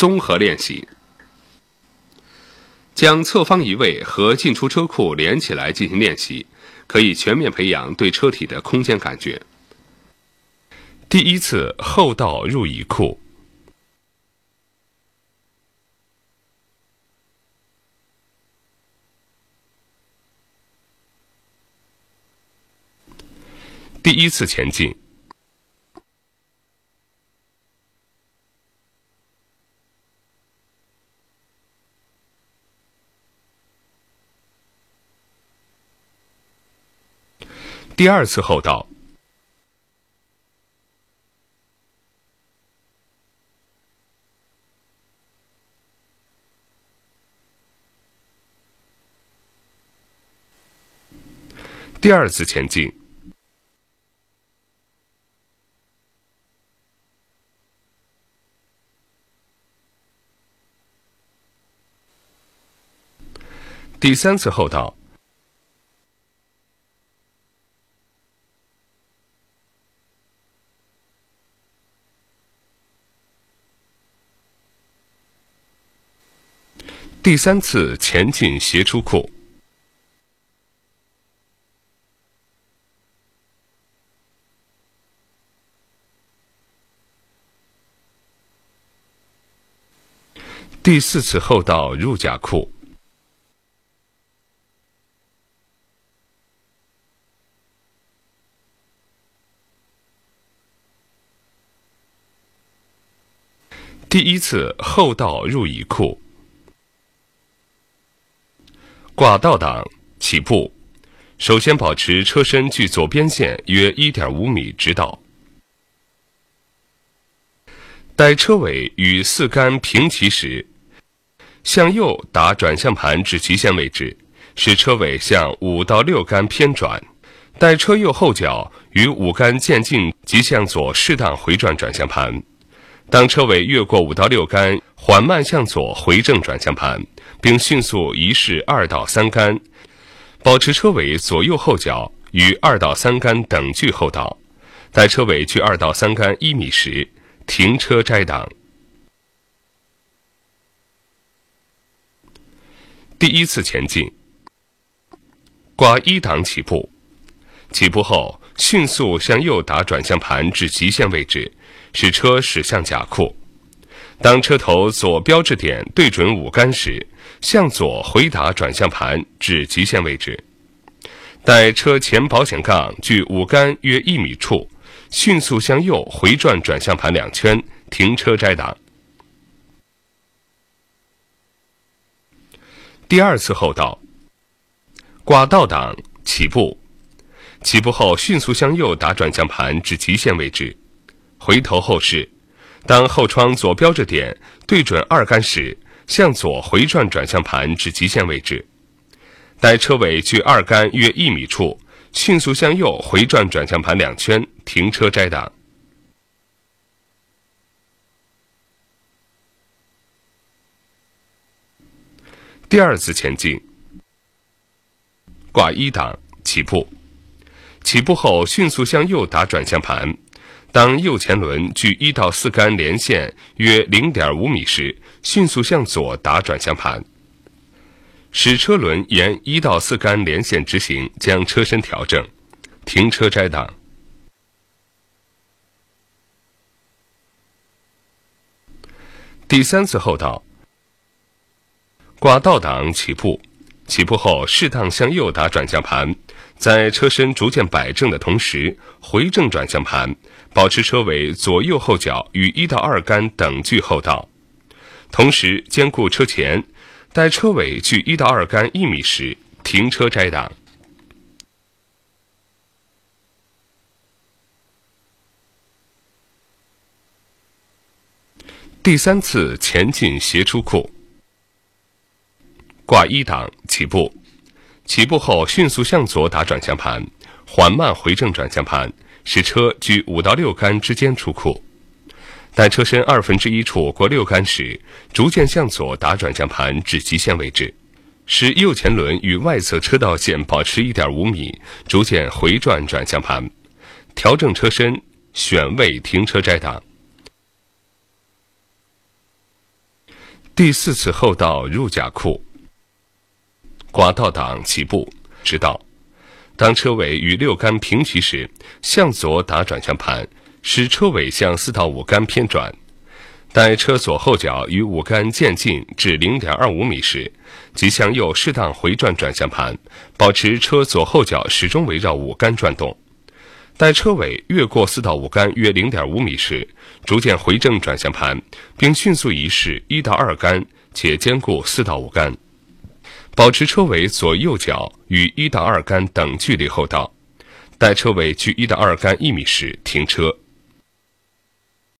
综合练习。将侧方移位和进出车库连起来进行练习，可以全面培养对车体的空间感觉。第一次后倒入移库。第一次前进。第二次后到。第二次前进。第三次后到。第三次前进斜出库。第四次后倒入甲库。第一次后倒入乙库。挂倒档起步，首先保持车身距左边线约一点五米直道。待车尾与四杆平齐时，向右打转向盘至极限位置，使车尾向五到六杆偏转。待车右后脚与五杆渐近，即向左适当回转转向盘。当车尾越过五到六杆，缓慢向左回正转向盘，并迅速移式二到三杆，保持车尾左右后脚与二到三杆等距后倒。待车尾距二到三杆一米时。停车摘档。第一次前进，挂一档起步，起步后迅速向右打转向盘至极限位置，使车驶向甲库。当车头左标志点对准五杆时，向左回打转向盘至极限位置。待车前保险杠距五杆约一米处。迅速向右回转转向盘两圈，停车摘档。第二次后倒，挂倒档起步，起步后迅速向右打转向盘至极限位置，回头后视，当后窗左标志点对准二杆时，向左回转转向盘至极限位置，待车尾距二杆约一米处。迅速向右回转转向盘两圈，停车摘档。第二次前进，挂一档起步，起步后迅速向右打转向盘，当右前轮距一到四杆连线约零点五米时，迅速向左打转向盘。使车轮沿一到四杆连线直行，将车身调整，停车摘档。第三次后倒，挂倒档起步，起步后适当向右打转向盘，在车身逐渐摆正的同时，回正转向盘，保持车尾左右后脚与一到二杆等距后倒，同时兼顾车前。待车尾距一到二杆一米时，停车摘档。第三次前进斜出库，挂一档起步，起步后迅速向左打转向盘，缓慢回正转向盘，使车距五到六杆之间出库。待车身二分之一处过六杆时，逐渐向左打转向盘至极限位置，使右前轮与外侧车道线保持一点五米，逐渐回转转向盘，调整车身，选位停车摘档。第四次后倒入甲库。寡倒档起步，直道。当车尾与六杆平齐时，向左打转向盘，使车尾向四到五杆偏转。待车左后脚与五杆渐近至零点二五米时，即向右适当回转转向盘，保持车左后脚始终围绕五杆转动。待车尾越过四到五杆约零点五米时，逐渐回正转向盘，并迅速移驶一到二杆，且兼顾四到五杆，保持车尾左右脚与一到二杆等距离后倒。待车尾距一到二杆一米时停车。